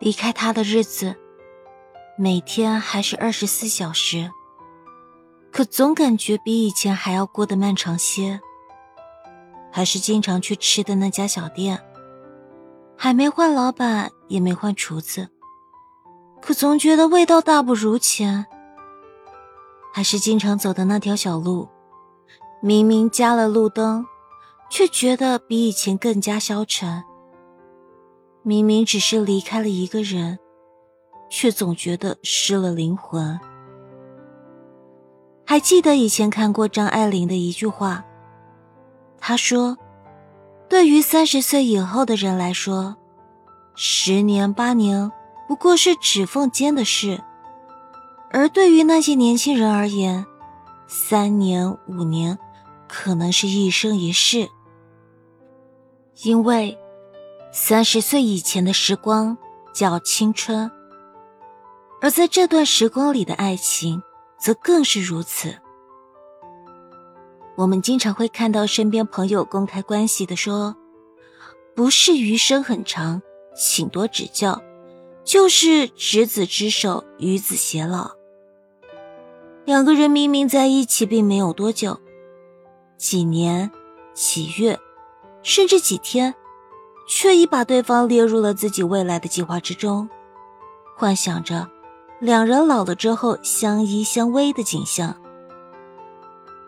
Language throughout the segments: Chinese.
离开他的日子，每天还是二十四小时，可总感觉比以前还要过得漫长些。还是经常去吃的那家小店，还没换老板，也没换厨子，可总觉得味道大不如前。还是经常走的那条小路，明明加了路灯，却觉得比以前更加消沉。明明只是离开了一个人，却总觉得失了灵魂。还记得以前看过张爱玲的一句话，她说：“对于三十岁以后的人来说，十年八年不过是指缝间的事；而对于那些年轻人而言，三年五年可能是一生一世，因为。”三十岁以前的时光叫青春，而在这段时光里的爱情则更是如此。我们经常会看到身边朋友公开关系的说：“不是余生很长，请多指教，就是执子之手，与子偕老。”两个人明明在一起并没有多久，几年、几月，甚至几天。却已把对方列入了自己未来的计划之中，幻想着两人老了之后相依相偎的景象。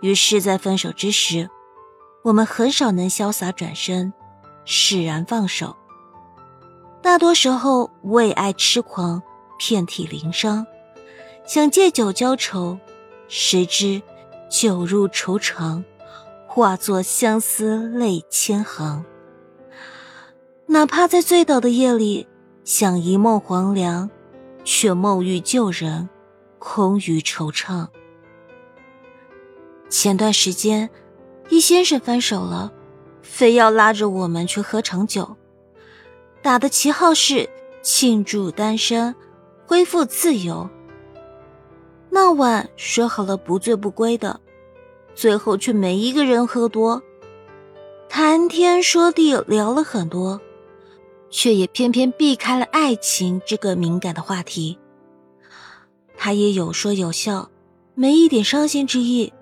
于是，在分手之时，我们很少能潇洒转身，释然放手。大多时候为爱痴狂，遍体鳞伤，想借酒浇愁，谁知酒入愁肠，化作相思泪千行。哪怕在醉倒的夜里，想一梦黄粱，却梦遇旧人，空余惆怅。前段时间，易先生分手了，非要拉着我们去喝场酒，打的旗号是庆祝单身，恢复自由。那晚说好了不醉不归的，最后却没一个人喝多，谈天说地聊了很多。却也偏偏避开了爱情这个敏感的话题。他也有说有笑，没一点伤心之意，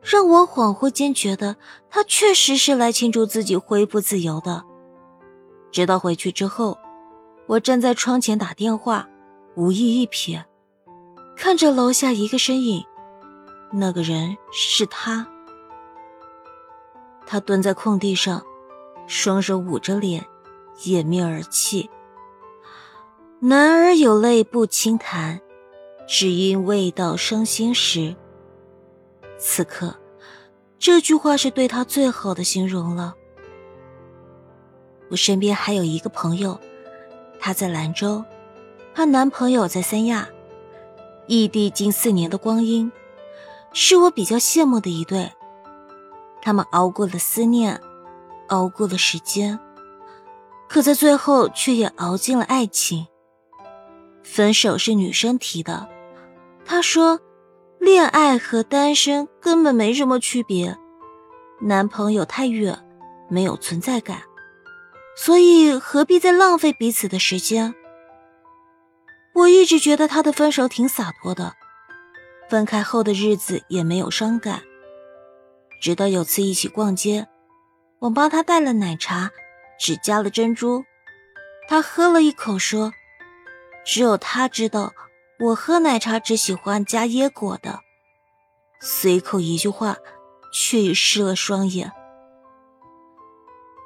让我恍惚间觉得他确实是来庆祝自己恢复自由的。直到回去之后，我站在窗前打电话，无意一瞥，看着楼下一个身影，那个人是他。他蹲在空地上，双手捂着脸。掩面而泣。男儿有泪不轻弹，只因未到伤心时。此刻，这句话是对他最好的形容了。我身边还有一个朋友，她在兰州，她男朋友在三亚，异地近四年的光阴，是我比较羡慕的一对。他们熬过了思念，熬过了时间。可在最后，却也熬进了爱情。分手是女生提的，她说：“恋爱和单身根本没什么区别，男朋友太远，没有存在感，所以何必再浪费彼此的时间？”我一直觉得他的分手挺洒脱的，分开后的日子也没有伤感。直到有次一起逛街，我帮他带了奶茶。只加了珍珠，他喝了一口，说：“只有他知道，我喝奶茶只喜欢加椰果的。”随口一句话，却已湿了双眼。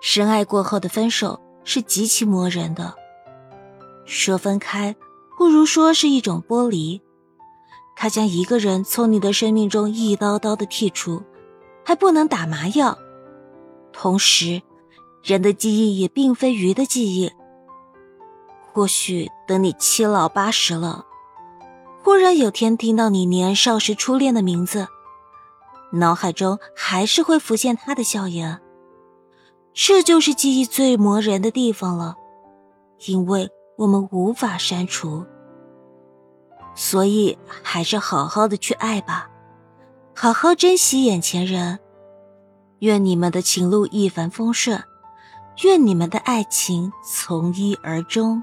深爱过后的分手是极其磨人的，说分开，不如说是一种剥离。他将一个人从你的生命中一刀刀的剔除，还不能打麻药，同时。人的记忆也并非鱼的记忆。或许等你七老八十了，忽然有天听到你年少时初恋的名字，脑海中还是会浮现他的笑颜。这就是记忆最磨人的地方了，因为我们无法删除。所以还是好好的去爱吧，好好珍惜眼前人。愿你们的情路一帆风顺。愿你们的爱情从一而终。